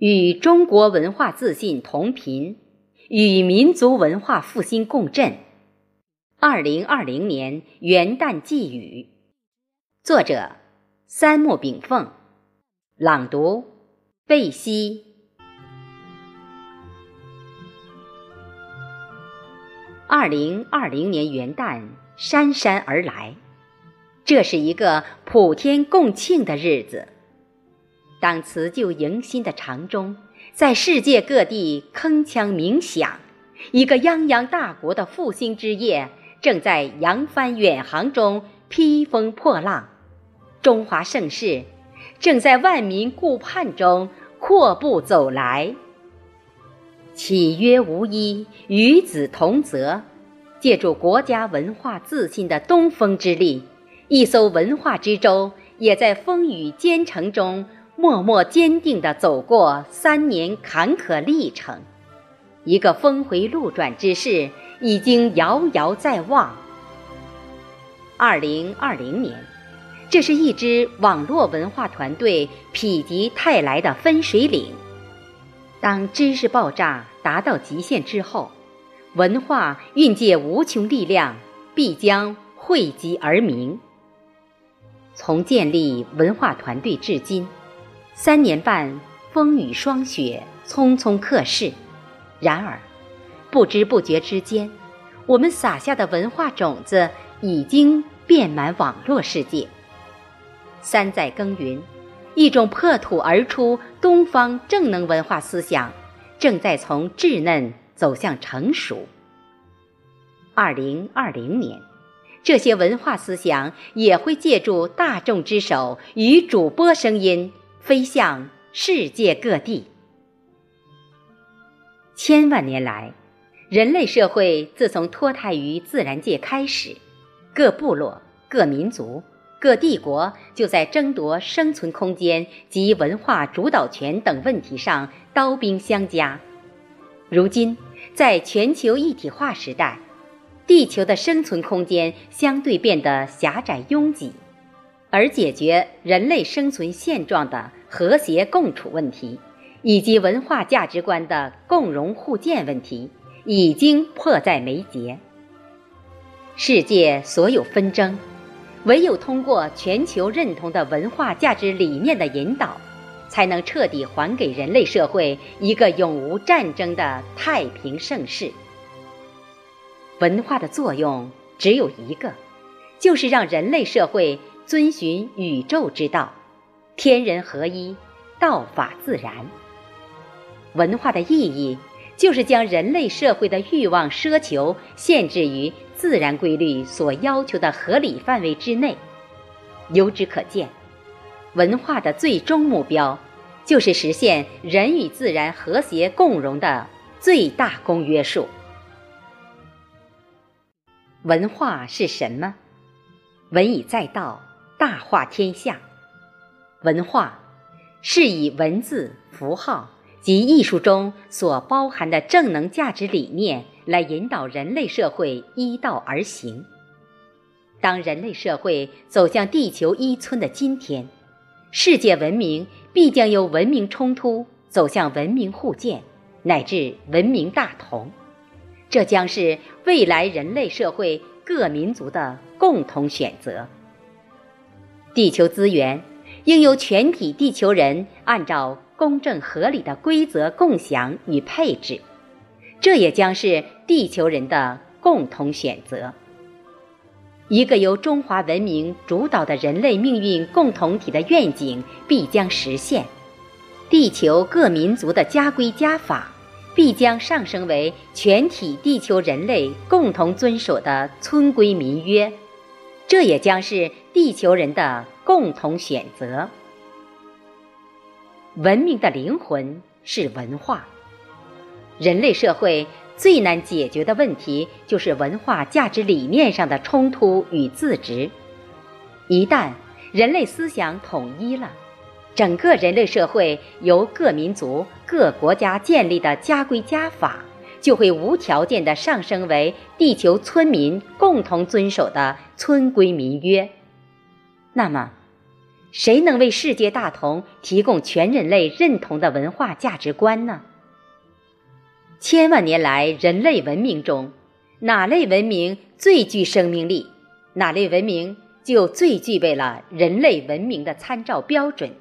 与中国文化自信同频，与民族文化复兴共振。二零二零年元旦寄语，作者三木炳凤，朗读贝西。二零二零年元旦姗姗而来，这是一个普天共庆的日子。当辞旧迎新的长钟在世界各地铿锵鸣响，一个泱泱大国的复兴之夜正在扬帆远航中披风破浪，中华盛世正在万民顾盼中阔步走来。岂曰无衣，与子同泽。借助国家文化自信的东风之力，一艘文化之舟也在风雨兼程中。默默坚定地走过三年坎坷历程，一个峰回路转之势已经遥遥在望。二零二零年，这是一支网络文化团队否极泰来的分水岭。当知识爆炸达到极限之后，文化蕴藉无穷力量，必将汇集而明。从建立文化团队至今。三年半风雨霜雪，匆匆刻逝。然而，不知不觉之间，我们撒下的文化种子已经遍满网络世界。三载耕耘，一种破土而出东方正能文化思想，正在从稚嫩走向成熟。二零二零年，这些文化思想也会借助大众之手与主播声音。飞向世界各地。千万年来，人类社会自从脱胎于自然界开始，各部落、各民族、各帝国就在争夺生存空间及文化主导权等问题上刀兵相加。如今，在全球一体化时代，地球的生存空间相对变得狭窄拥挤。而解决人类生存现状的和谐共处问题，以及文化价值观的共荣互鉴问题，已经迫在眉睫。世界所有纷争，唯有通过全球认同的文化价值理念的引导，才能彻底还给人类社会一个永无战争的太平盛世。文化的作用只有一个，就是让人类社会。遵循宇宙之道，天人合一，道法自然。文化的意义，就是将人类社会的欲望奢求限制于自然规律所要求的合理范围之内。由之可见，文化的最终目标，就是实现人与自然和谐共荣的最大公约数。文化是什么？文以载道。大化天下，文化是以文字、符号及艺术中所包含的正能价值理念来引导人类社会依道而行。当人类社会走向地球一村的今天，世界文明必将由文明冲突走向文明互鉴，乃至文明大同。这将是未来人类社会各民族的共同选择。地球资源应由全体地球人按照公正合理的规则共享与配置，这也将是地球人的共同选择。一个由中华文明主导的人类命运共同体的愿景必将实现，地球各民族的家规家法必将上升为全体地球人类共同遵守的村规民约。这也将是地球人的共同选择。文明的灵魂是文化。人类社会最难解决的问题，就是文化价值理念上的冲突与自执。一旦人类思想统一了，整个人类社会由各民族、各国家建立的家规家法。就会无条件地上升为地球村民共同遵守的村规民约。那么，谁能为世界大同提供全人类认同的文化价值观呢？千万年来，人类文明中，哪类文明最具生命力，哪类文明就最具备了人类文明的参照标准。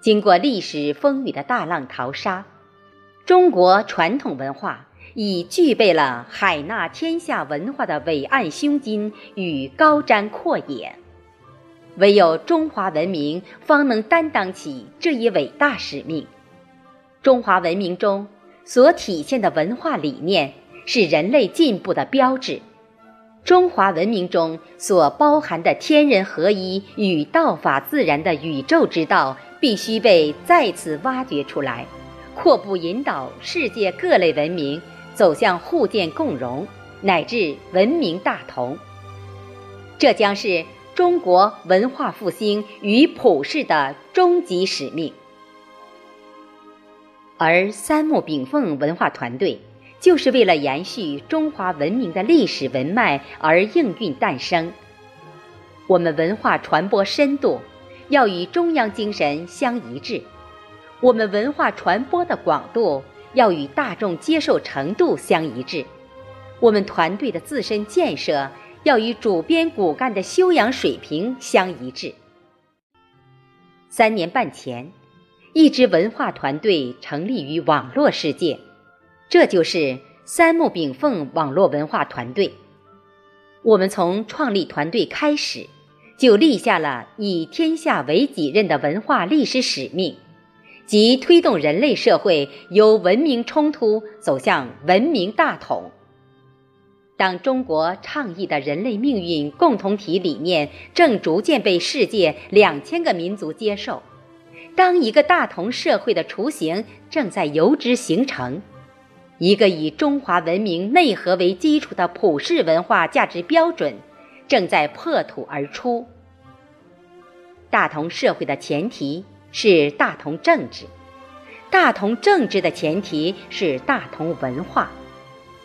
经过历史风雨的大浪淘沙，中国传统文化已具备了海纳天下文化的伟岸胸襟与高瞻阔野。唯有中华文明方能担当起这一伟大使命。中华文明中所体现的文化理念是人类进步的标志。中华文明中所包含的天人合一与道法自然的宇宙之道，必须被再次挖掘出来，阔步引导世界各类文明走向互鉴共荣，乃至文明大同。这将是。中国文化复兴与普世的终极使命，而三木炳凤文化团队就是为了延续中华文明的历史文脉而应运诞生。我们文化传播深度要与中央精神相一致，我们文化传播的广度要与大众接受程度相一致，我们团队的自身建设。要与主编骨干的修养水平相一致。三年半前，一支文化团队成立于网络世界，这就是三木炳凤网络文化团队。我们从创立团队开始，就立下了以天下为己任的文化历史使命，即推动人类社会由文明冲突走向文明大统。当中国倡议的人类命运共同体理念正逐渐被世界两千个民族接受，当一个大同社会的雏形正在由之形成，一个以中华文明内核为基础的普世文化价值标准正在破土而出。大同社会的前提是大同政治，大同政治的前提是大同文化。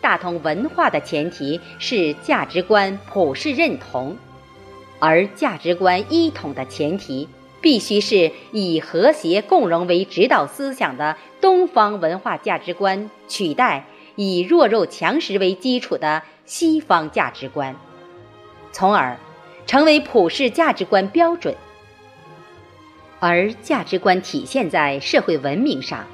大同文化的前提是价值观普世认同，而价值观一统的前提必须是以和谐共荣为指导思想的东方文化价值观取代以弱肉强食为基础的西方价值观，从而成为普世价值观标准。而价值观体现在社会文明上，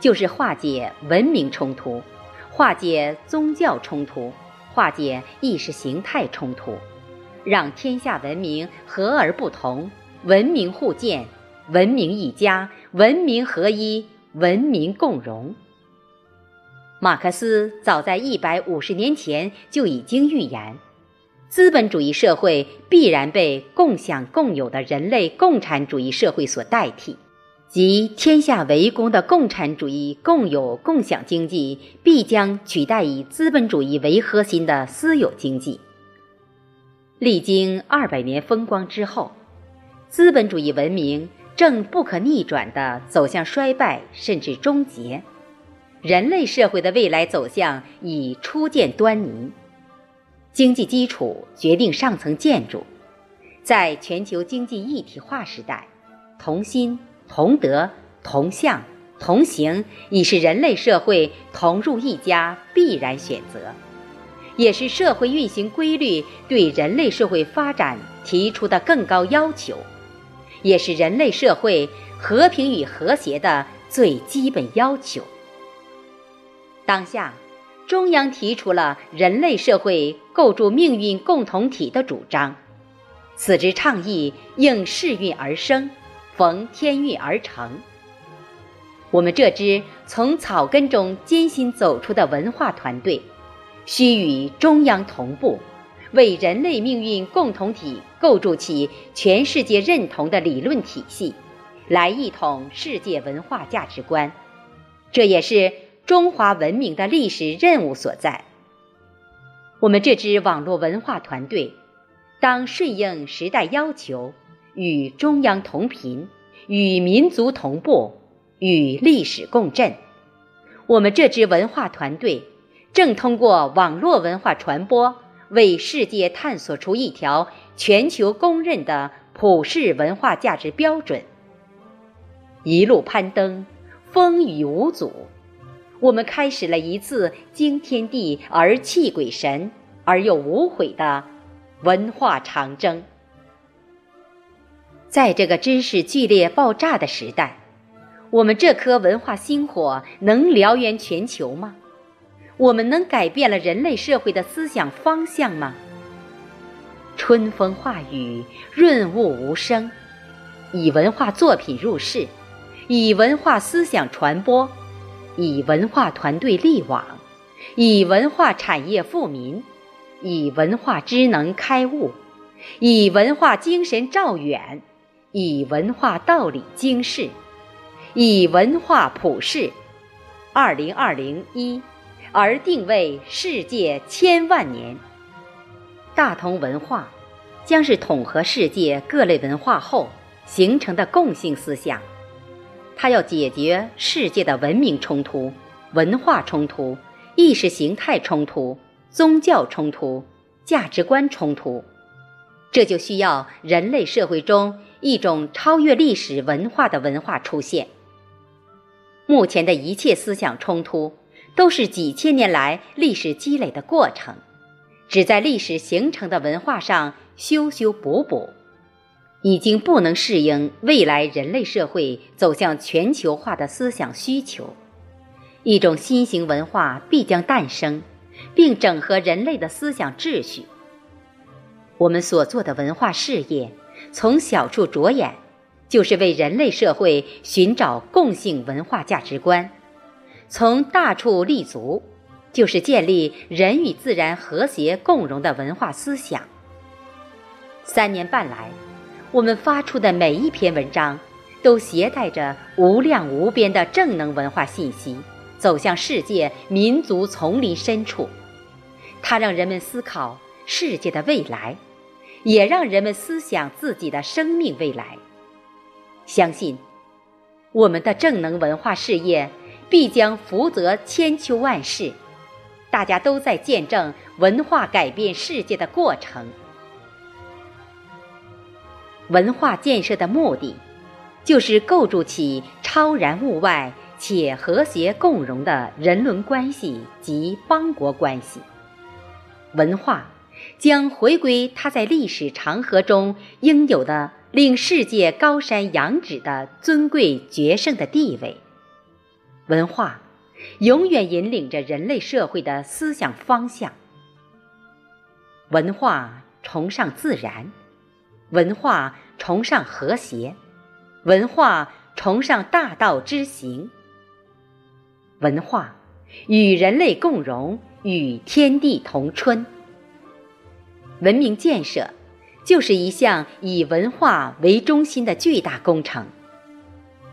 就是化解文明冲突。化解宗教冲突，化解意识形态冲突，让天下文明和而不同，文明互鉴，文明一家，文明合一，文明共荣。马克思早在一百五十年前就已经预言，资本主义社会必然被共享共有的人类共产主义社会所代替。即天下为公的共产主义共有共享经济必将取代以资本主义为核心的私有经济。历经二百年风光之后，资本主义文明正不可逆转地走向衰败甚至终结，人类社会的未来走向已初见端倪。经济基础决定上层建筑，在全球经济一体化时代，同心。同德、同向、同行，已是人类社会同入一家必然选择，也是社会运行规律对人类社会发展提出的更高要求，也是人类社会和平与和谐的最基本要求。当下，中央提出了人类社会构筑命运共同体的主张，此之倡议应世运而生。逢天运而成。我们这支从草根中艰辛走出的文化团队，需与中央同步，为人类命运共同体构筑起全世界认同的理论体系，来一统世界文化价值观。这也是中华文明的历史任务所在。我们这支网络文化团队，当顺应时代要求。与中央同频，与民族同步，与历史共振。我们这支文化团队正通过网络文化传播，为世界探索出一条全球公认的普世文化价值标准。一路攀登，风雨无阻，我们开始了一次惊天地而泣鬼神而又无悔的文化长征。在这个知识剧烈爆炸的时代，我们这颗文化星火能燎原全球吗？我们能改变了人类社会的思想方向吗？春风化雨，润物无声，以文化作品入世。以文化思想传播，以文化团队立网，以文化产业富民，以文化知能开悟，以文化精神照远，以文化道理经世，以文化普世。二零二零一，而定位世界千万年。大同文化将是统合世界各类文化后形成的共性思想。他要解决世界的文明冲突、文化冲突、意识形态冲突、宗教冲突、价值观冲突，这就需要人类社会中一种超越历史文化的文化出现。目前的一切思想冲突，都是几千年来历史积累的过程，只在历史形成的文化上修修补补。已经不能适应未来人类社会走向全球化的思想需求，一种新型文化必将诞生，并整合人类的思想秩序。我们所做的文化事业，从小处着眼，就是为人类社会寻找共性文化价值观；从大处立足，就是建立人与自然和谐共荣的文化思想。三年半来。我们发出的每一篇文章，都携带着无量无边的正能文化信息，走向世界民族丛林深处。它让人们思考世界的未来，也让人们思想自己的生命未来。相信，我们的正能文化事业必将福泽千秋万世。大家都在见证文化改变世界的过程。文化建设的目的，就是构筑起超然物外且和谐共荣的人伦关系及邦国关系。文化将回归它在历史长河中应有的令世界高山仰止的尊贵绝胜的地位。文化永远引领着人类社会的思想方向。文化崇尚自然。文化崇尚和谐，文化崇尚大道之行，文化与人类共荣，与天地同春。文明建设就是一项以文化为中心的巨大工程，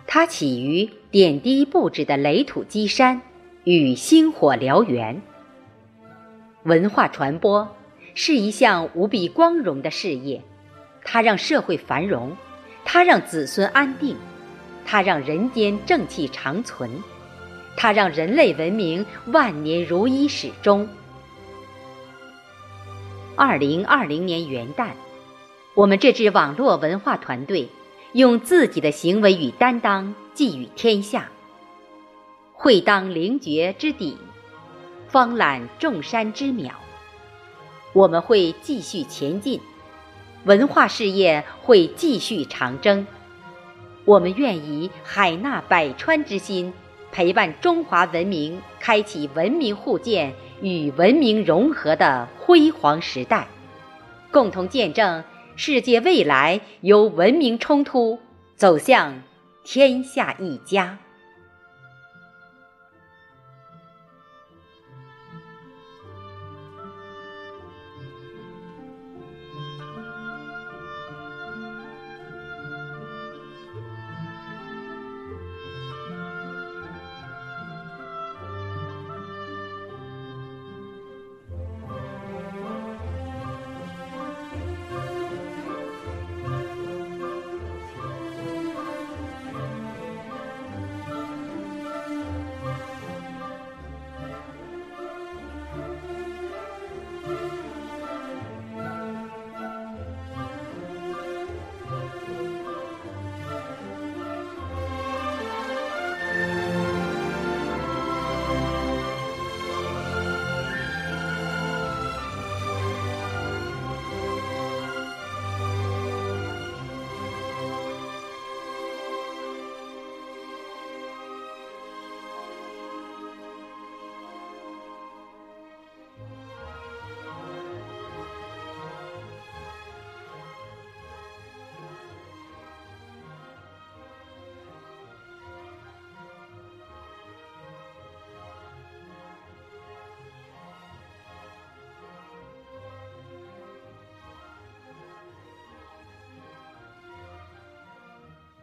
它起于点滴布置的垒土积山与星火燎原。文化传播是一项无比光荣的事业。它让社会繁荣，它让子孙安定，它让人间正气长存，它让人类文明万年如一始终。二零二零年元旦，我们这支网络文化团队用自己的行为与担当寄予天下：会当凌绝之顶，方览众山之渺。我们会继续前进。文化事业会继续长征，我们愿以海纳百川之心，陪伴中华文明开启文明互鉴与文明融合的辉煌时代，共同见证世界未来由文明冲突走向天下一家。